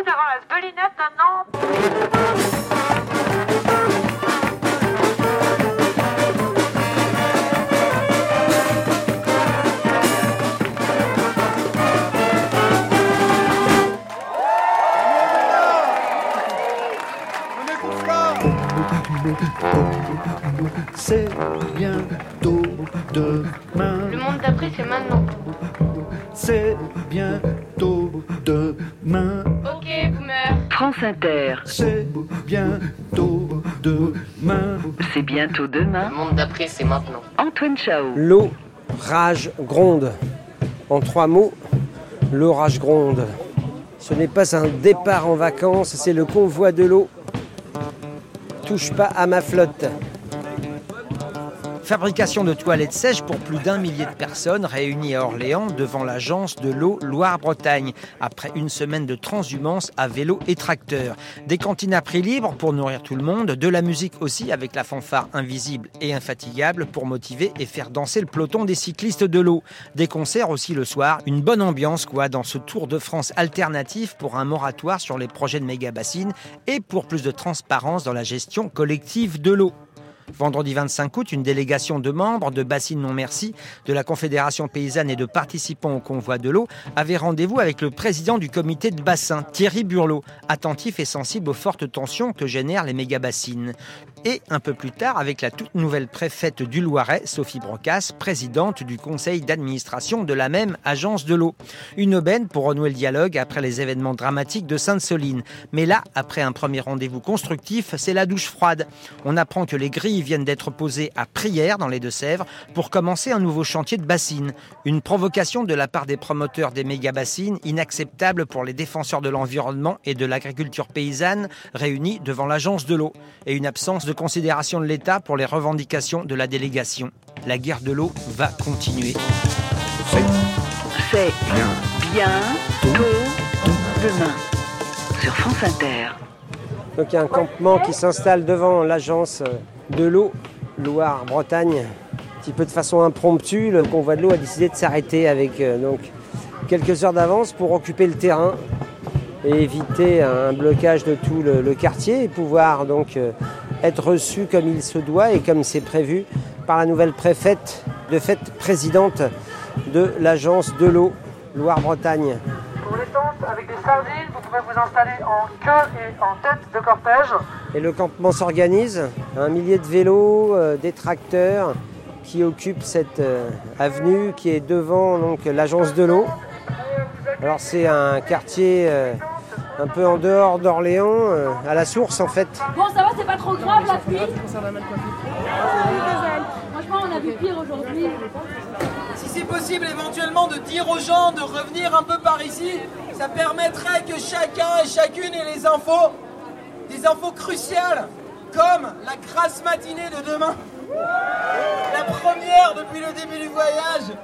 Rendez-vous devant la Belinette de Nantes. C'est bientôt demain. Le monde d'après, c'est maintenant. C'est bientôt demain. France Inter, C'est bientôt demain. c'est bientôt demain. Le monde d'après, c'est maintenant. Antoine Chao. L'eau rage gronde. En trois mots, l'orage gronde. Ce n'est pas un départ en vacances, c'est le convoi de l'eau. Touche pas à ma flotte. Fabrication de toilettes sèches pour plus d'un millier de personnes réunies à Orléans devant l'agence de l'eau Loire-Bretagne, après une semaine de transhumance à vélo et tracteur. Des cantines à prix libre pour nourrir tout le monde, de la musique aussi avec la fanfare invisible et infatigable pour motiver et faire danser le peloton des cyclistes de l'eau. Des concerts aussi le soir, une bonne ambiance quoi dans ce Tour de France alternatif pour un moratoire sur les projets de méga bassines et pour plus de transparence dans la gestion collective de l'eau. Vendredi 25 août, une délégation de membres de Bassine Non Merci, de la Confédération paysanne et de participants au convoi de l'eau avait rendez-vous avec le président du comité de bassin, Thierry Burlot, attentif et sensible aux fortes tensions que génèrent les méga-bassines. Et un peu plus tard, avec la toute nouvelle préfète du Loiret, Sophie Brocas, présidente du conseil d'administration de la même agence de l'eau. Une aubaine pour renouer le dialogue après les événements dramatiques de Sainte-Soline. Mais là, après un premier rendez-vous constructif, c'est la douche froide. On apprend que les grilles viennent d'être posées à prière dans les Deux-Sèvres pour commencer un nouveau chantier de bassines. Une provocation de la part des promoteurs des méga-bassines, inacceptable pour les défenseurs de l'environnement et de l'agriculture paysanne réunis devant l'agence de l'eau. Et une absence considération de l'État pour les revendications de la délégation. La guerre de l'eau va continuer. C'est bientôt demain. Sur France Inter. Donc il y a un campement qui s'installe devant l'agence de l'eau Loire-Bretagne. Un petit peu de façon impromptue, le convoi de l'eau a décidé de s'arrêter avec euh, donc quelques heures d'avance pour occuper le terrain et éviter un blocage de tout le, le quartier et pouvoir donc euh, être reçu comme il se doit et comme c'est prévu par la nouvelle préfète, de fait présidente de l'agence de l'eau Loire-Bretagne. Pour les tentes avec des sardines, vous pourrez vous installer en queue et en tête de cortège. Et le campement s'organise, un millier de vélos, euh, des tracteurs qui occupent cette euh, avenue qui est devant l'agence de l'eau. Alors c'est un quartier euh, un peu en dehors d'Orléans, euh, à la source en fait. Bon, ça va, c'est pas trop grave la pluie Franchement, on a vu pire aujourd'hui. Si c'est possible éventuellement de dire aux gens de revenir un peu par ici, ça permettrait que chacun et chacune ait les infos, des infos cruciales, comme la grasse matinée de demain, la première depuis le début du voyage.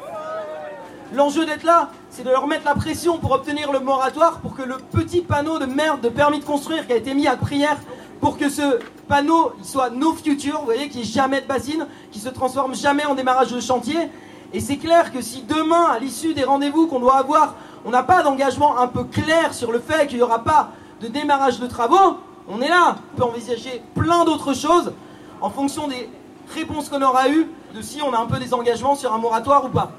L'enjeu d'être là, c'est de leur mettre la pression pour obtenir le moratoire pour que le petit panneau de merde de permis de construire qui a été mis à prière pour que ce panneau soit no future, vous voyez, qui est jamais de bassine, qui se transforme jamais en démarrage de chantier. Et c'est clair que si demain, à l'issue des rendez-vous qu'on doit avoir, on n'a pas d'engagement un peu clair sur le fait qu'il n'y aura pas de démarrage de travaux, on est là. On peut envisager plein d'autres choses en fonction des réponses qu'on aura eues, de si on a un peu des engagements sur un moratoire ou pas.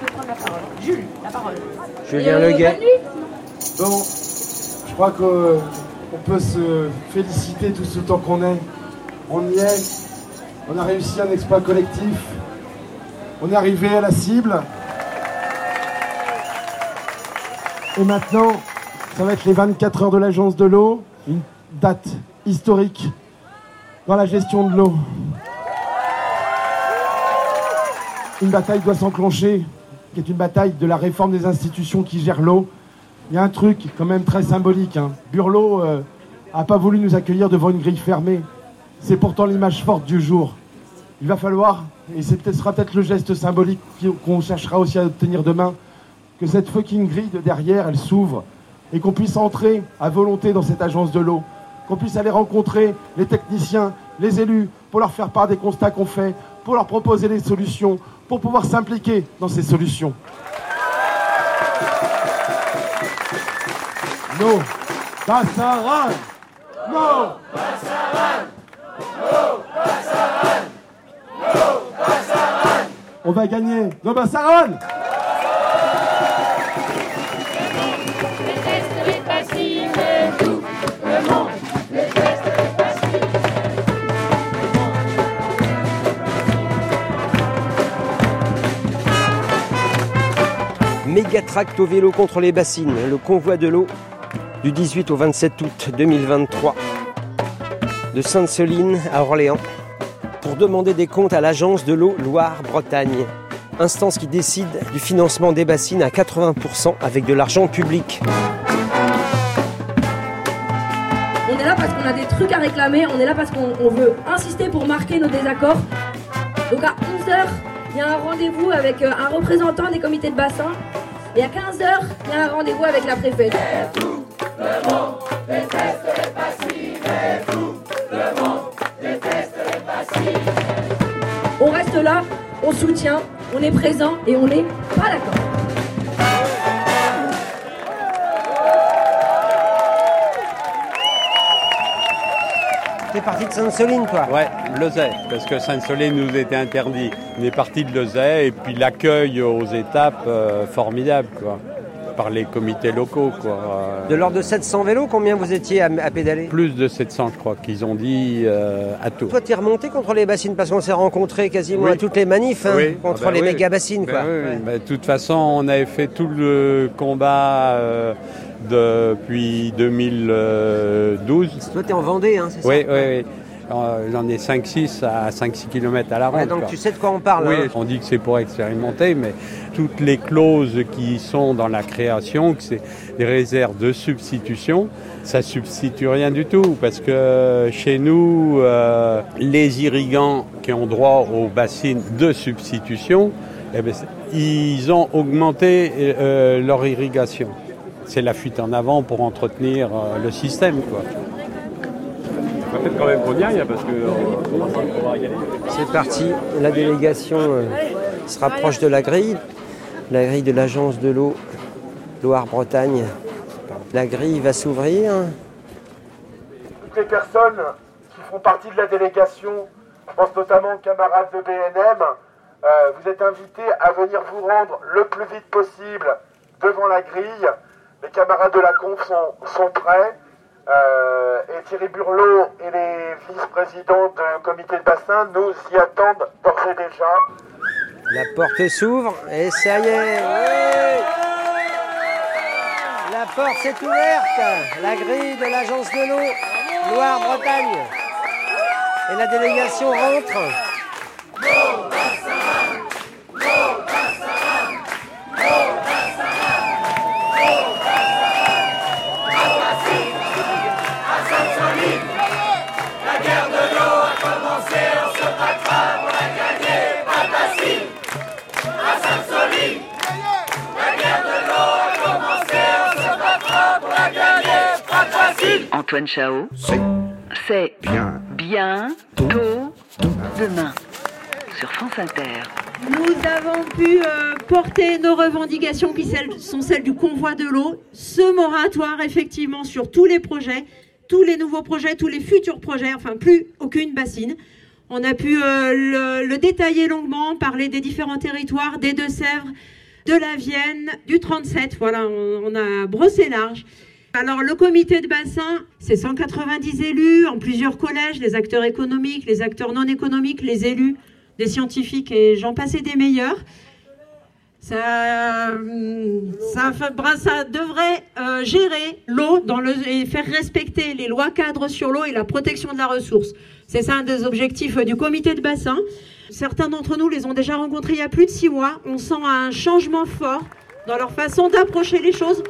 Veut prendre la parole Jules, la parole. Julien Euh, Leguet. nuit. Bon, je crois qu'on peut se féliciter tout ce temps qu'on est. On y est. On a réussi un exploit collectif. On est arrivé à la cible. Et maintenant, ça va être les 24 heures de l'agence de l'eau. Une date historique dans la gestion de l'eau. Une bataille doit s'enclencher, qui est une bataille de la réforme des institutions qui gèrent l'eau. il y a un truc quand même très symbolique. Hein. Burlot euh, a pas voulu nous accueillir devant une grille fermée. C'est pourtant l'image forte du jour. Il va falloir, et ce sera peut-être le geste symbolique qu'on cherchera aussi à obtenir demain, que cette fucking grille de derrière, elle s'ouvre et qu'on puisse entrer à volonté dans cette agence de l'eau, qu'on puisse aller rencontrer les techniciens, les élus, pour leur faire part des constats qu'on fait, pour leur proposer des solutions, pour pouvoir s'impliquer dans ces solutions. No pasaran. No pasaran. No pasaran. No pasaran. On va gagner. No pasaran. Méga tract au vélo contre les bassines, le convoi de l'eau du 18 au 27 août 2023 de Sainte-Soline à Orléans pour demander des comptes à l'agence de l'eau Loire-Bretagne. Instance qui décide du financement des bassines à 80% avec de l'argent public. On est là parce qu'on a des trucs à réclamer, on est là parce qu'on on veut insister pour marquer nos désaccords. Donc à 11h, il y a un rendez-vous avec euh, un représentant des comités de bassin. Et à 15h, il y a un rendez-vous avec la préfète. On reste là, on soutient, on est présent et on n'est pas d'accord. T'es parti de Sainte-Soline, toi Ouais, Lezay, parce que Sainte-Soline nous était interdit. On est parti de Lezay et puis l'accueil aux étapes, euh, formidable, quoi. Par les comités locaux, quoi. Euh, De l'ordre de 700 vélos, combien vous étiez à, à pédaler? Plus de 700, je crois, qu'ils ont dit euh, à tout. Toi, t'es remonté contre les bassines parce qu'on s'est rencontrés quasiment Oui. à toutes les manifs hein, Oui, contre ah bah les oui. méga bassines. Ben Quoi. Ben, de toute façon, on avait fait tout le combat euh, depuis 2012. Toi, t'es en Vendée, hein, c'est Oui, ça oui, oui. Euh, J'en ai 5-6 à 5-6 km à la ronde. Ouais, donc quoi. tu sais de quoi on parle. Oui, hein. on dit que c'est pour expérimenter, mais toutes les clauses qui sont dans la création, que c'est des réserves de substitution, ça substitue rien du tout, parce que chez nous, euh, les irrigants qui ont droit aux bassines de substitution, eh c'est- ils ont augmenté euh, leur irrigation. C'est la fuite en avant pour entretenir euh, le système. Quoi. Peut-être quand même qu'on y aille, parce que euh. C'est parti, la délégation euh, se rapproche de la grille, la grille de l'agence de l'eau Loire-Bretagne. La grille va s'ouvrir. toutes les personnes qui font partie de la délégation, je pense notamment aux camarades de BNM, euh, vous êtes invités à venir vous rendre le plus vite possible devant la grille. Les camarades de la conf sont, sont prêts. Euh, et Thierry Burlot et les vice-présidents du comité de bassin nous y attendent d'ores et déjà. La porte s'ouvre et ça y est. La porte s'est ouverte. La grille de l'agence de l'eau Loire-Bretagne. Et la délégation rentre. Antoine Chao, C'est c'est bien. bien tôt demain sur France Inter. Nous avons pu euh, porter nos revendications qui celles- sont celles du convoi de l'eau, ce moratoire effectivement sur tous les projets, tous les nouveaux projets, tous les futurs projets, enfin plus aucune bassine. On a pu euh, le, le détailler longuement, parler des différents territoires, des Deux-Sèvres, de la Vienne, du 37. Voilà, on, on a brossé large. Alors le comité de bassin, c'est 190 élus en plusieurs collèges, les acteurs économiques, les acteurs non économiques, les élus, des scientifiques et j'en passais des meilleurs. Ça, euh, devrait euh, gérer l'eau et faire respecter les lois cadres sur l'eau et la protection de la ressource. C'est ça un des objectifs du comité de bassin. Certains d'entre nous les ont déjà rencontrés il y a plus de six mois. On sent un changement fort dans leur façon d'approcher les choses.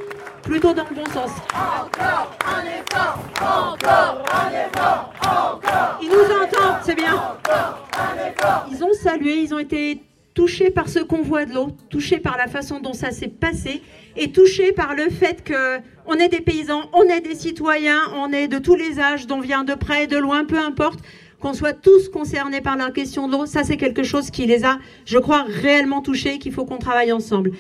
Plutôt dans le bon sens. Encore un effort, encore un effort, encore. Ils nous entendent, c'est bien. Encore un effort. Ils ont salué, ils ont été touchés par ce convoi de l'eau, touchés par la façon dont ça s'est passé et touchés par le fait que on est des paysans, on est des citoyens, on est de tous les âges, d'on vient de près, de loin, peu importe, qu'on soit tous concernés par la question de l'eau. Ça, c'est quelque chose qui les a, je crois, réellement touchés, qu'il faut qu'on travaille ensemble.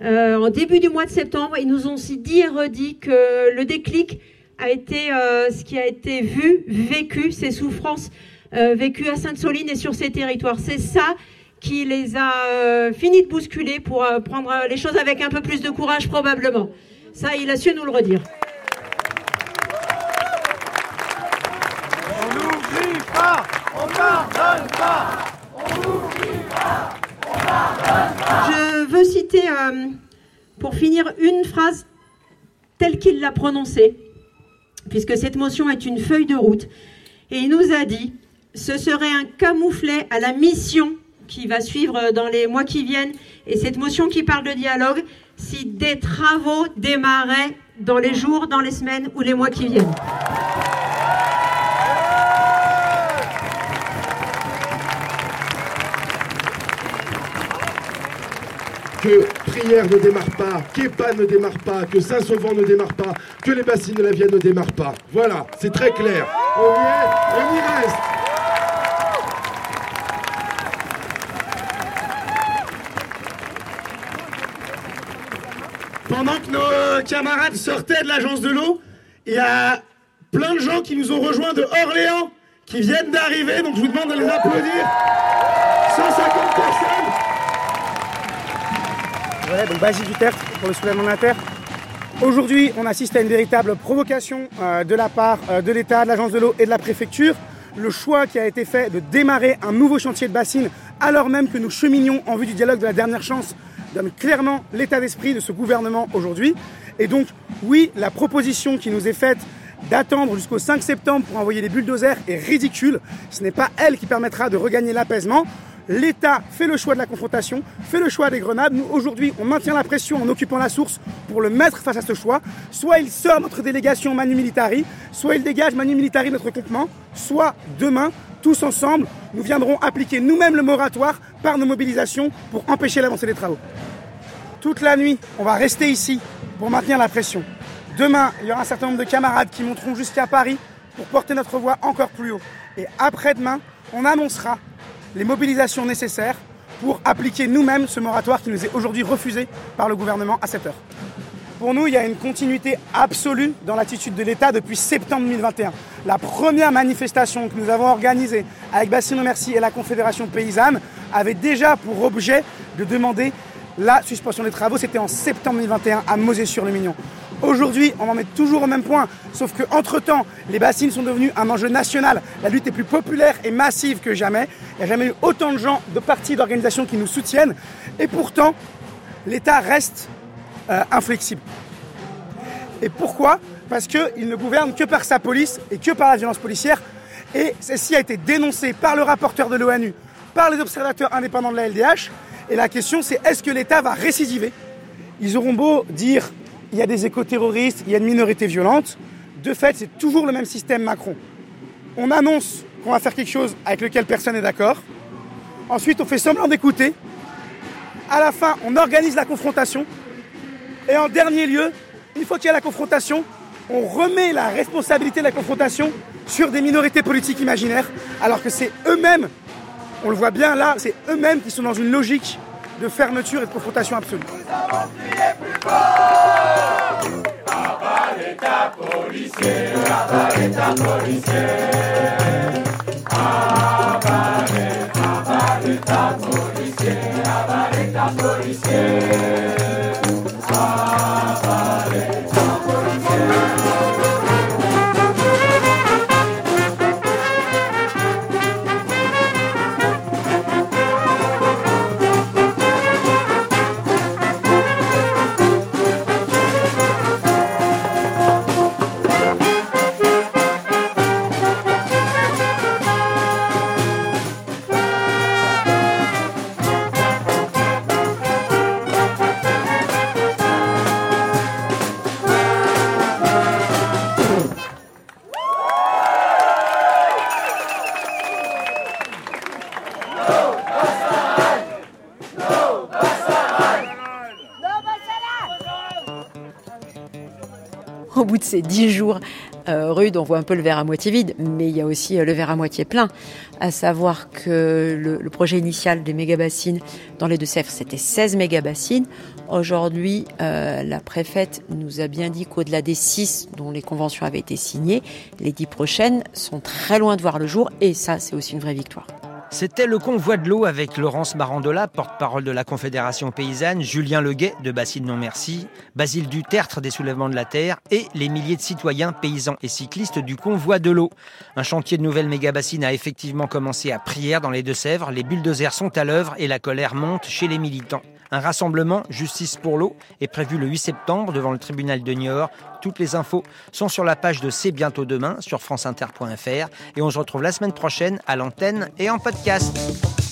Euh, en début du mois de septembre, ils nous ont aussi dit et redit que le déclic a été euh, ce qui a été vu, vécu, ces souffrances euh, vécues à Sainte-Soline et sur ces territoires. C'est ça qui les a euh, fini de bousculer pour prendre les choses avec un peu plus de courage probablement. Ça, il a su nous le redire. On n'oublie pas, on pas. On n'oublie pas, on pardonne pas. Je veux citer, euh, pour finir, une phrase telle qu'il l'a prononcée, puisque cette motion est une feuille de route. Et il nous a dit, ce serait un camouflet à la mission qui va suivre dans les mois qui viennent, et cette motion qui parle de dialogue, si des travaux démarraient dans les jours, dans les semaines ou les mois qui viennent. Que Prière ne démarre pas, qu'Epa ne démarre pas, que Saint-Sauvant ne démarre pas, que les bassines de la Vienne ne démarrent pas. Voilà, c'est très clair. On y est, y reste. Pendant que nos camarades sortaient de l'agence de l'eau, il y a plein de gens qui nous ont rejoints de Orléans, qui viennent d'arriver, donc je vous demande de les applaudir. 150 personnes. Ouais, donc Basile Duterte pour le soulèvement de la terre. Aujourd'hui, on assiste à une véritable provocation euh, de la part euh, de l'État, de l'Agence de l'eau et de la préfecture. Le choix qui a été fait de démarrer un nouveau chantier de bassine alors même que nous cheminions en vue du dialogue de la dernière chance donne clairement l'état d'esprit de ce gouvernement aujourd'hui. Et donc, oui, la proposition qui nous est faite d'attendre jusqu'au 5 septembre pour envoyer les bulldozers est ridicule. Ce n'est pas elle qui permettra de regagner l'apaisement. L'État fait le choix de la confrontation, fait le choix des grenades. Nous, aujourd'hui, on maintient la pression en occupant la source pour le mettre face à ce choix. Soit il sort notre délégation Manu Militari, soit il dégage Manu Militari notre campement, soit demain, tous ensemble, nous viendrons appliquer nous-mêmes le moratoire par nos mobilisations pour empêcher l'avancée des travaux. Toute la nuit, on va rester ici pour maintenir la pression. Demain, il y aura un certain nombre de camarades qui monteront jusqu'à Paris pour porter notre voix encore plus haut. Et après-demain, on annoncera les mobilisations nécessaires pour appliquer nous-mêmes ce moratoire qui nous est aujourd'hui refusé par le gouvernement à cette heure. Pour nous, il y a une continuité absolue dans l'attitude de l'État depuis septembre 2021. La première manifestation que nous avons organisée avec Bassino Merci et la Confédération Paysanne avait déjà pour objet de demander la suspension des travaux. C'était en septembre 2021 à Mosée-sur-le-Mignon. Aujourd'hui, on en est toujours au même point, sauf qu'entre-temps, les bassines sont devenues un enjeu national. La lutte est plus populaire et massive que jamais. Il n'y a jamais eu autant de gens, de partis, d'organisations qui nous soutiennent. Et pourtant, l'État reste euh, inflexible. Et pourquoi? Parce qu'il ne gouverne que par sa police et que par la violence policière. Et ceci a été dénoncé par le rapporteur de l'ONU, par les observateurs indépendants de la LDH. Et la question, c'est est-ce que l'État va récidiver? Ils auront beau dire il y a des éco-terroristes, il y a une minorité violente. De fait, c'est toujours le même système Macron. On annonce qu'on va faire quelque chose avec lequel personne n'est d'accord. Ensuite, on fait semblant d'écouter. À la fin, on organise la confrontation. Et en dernier lieu, une fois qu'il y a la confrontation, on remet la responsabilité de la confrontation sur des minorités politiques imaginaires, alors que c'est eux-mêmes, on le voit bien là, c'est eux-mêmes qui sont dans une logique de fermeture et de confrontation absolue. Abaleta policier, abaleta policier. Abale, abaleta policier, abaleta policier. Abaleta policier. Au bout de ces dix jours euh, rudes, on voit un peu le verre à moitié vide, mais il y a aussi euh, le verre à moitié plein, à savoir que le, projet initial des méga-bassines dans les Deux-Sèvres, c'était 16 méga-bassines. Aujourd'hui, euh, la préfète nous a bien dit qu'au-delà des 6 dont les conventions avaient été signées, les 10 prochaines sont très loin de voir le jour, et ça, c'est aussi une vraie victoire. C'était le convoi de l'eau avec Laurence Marandola, porte-parole de la Confédération paysanne, Julien Leguet de Bassine Non Merci, Basile Dutertre des Soulèvements de la Terre et les milliers de citoyens, paysans et cyclistes du convoi de l'eau. Un chantier de nouvelles méga-bassines a effectivement commencé à Prière dans les Deux-Sèvres. Les bulldozers sont à l'œuvre et la colère monte chez les militants. Un rassemblement Justice pour l'eau est prévu le 8 septembre devant le tribunal de Niort. Toutes les infos sont sur la page de C'est bientôt demain sur franceinter.fr et on se retrouve la semaine prochaine à l'antenne et en podcast.